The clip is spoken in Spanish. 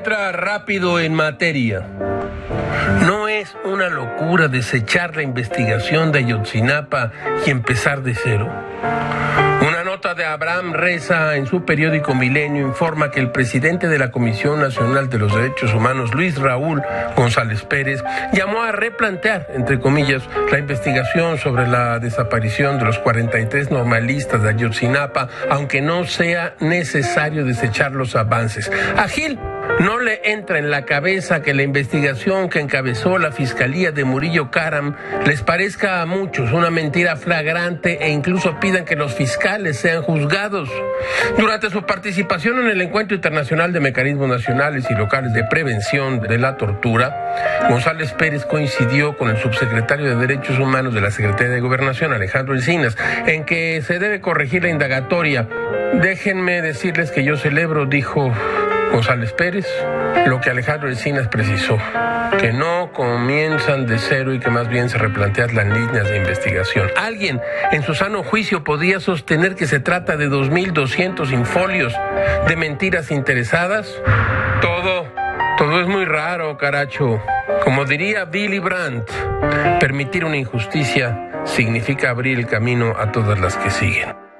Rápido en materia. No es una locura desechar la investigación de Ayotzinapa y empezar de cero. De Abraham Reza en su periódico Milenio informa que el presidente de la Comisión Nacional de los Derechos Humanos, Luis Raúl González Pérez, llamó a replantear, entre comillas, la investigación sobre la desaparición de los 43 normalistas de Ayotzinapa, aunque no sea necesario desechar los avances. A Gil no le entra en la cabeza que la investigación que encabezó la Fiscalía de Murillo Karam les parezca a muchos una mentira flagrante e incluso pidan que los fiscales juzgados. Durante su participación en el Encuentro Internacional de Mecanismos Nacionales y Locales de Prevención de la Tortura, González Pérez coincidió con el subsecretario de Derechos Humanos de la Secretaría de Gobernación, Alejandro Encinas, en que se debe corregir la indagatoria. Déjenme decirles que yo celebro, dijo González Pérez, lo que Alejandro Encinas precisó, que no comienzan de cero y que más bien se replantean las líneas de investigación. ¿Alguien en su sano juicio podía sostener que se trata de 2.200 infolios de mentiras interesadas? Todo, todo es muy raro, caracho. Como diría Billy Brandt, permitir una injusticia significa abrir el camino a todas las que siguen.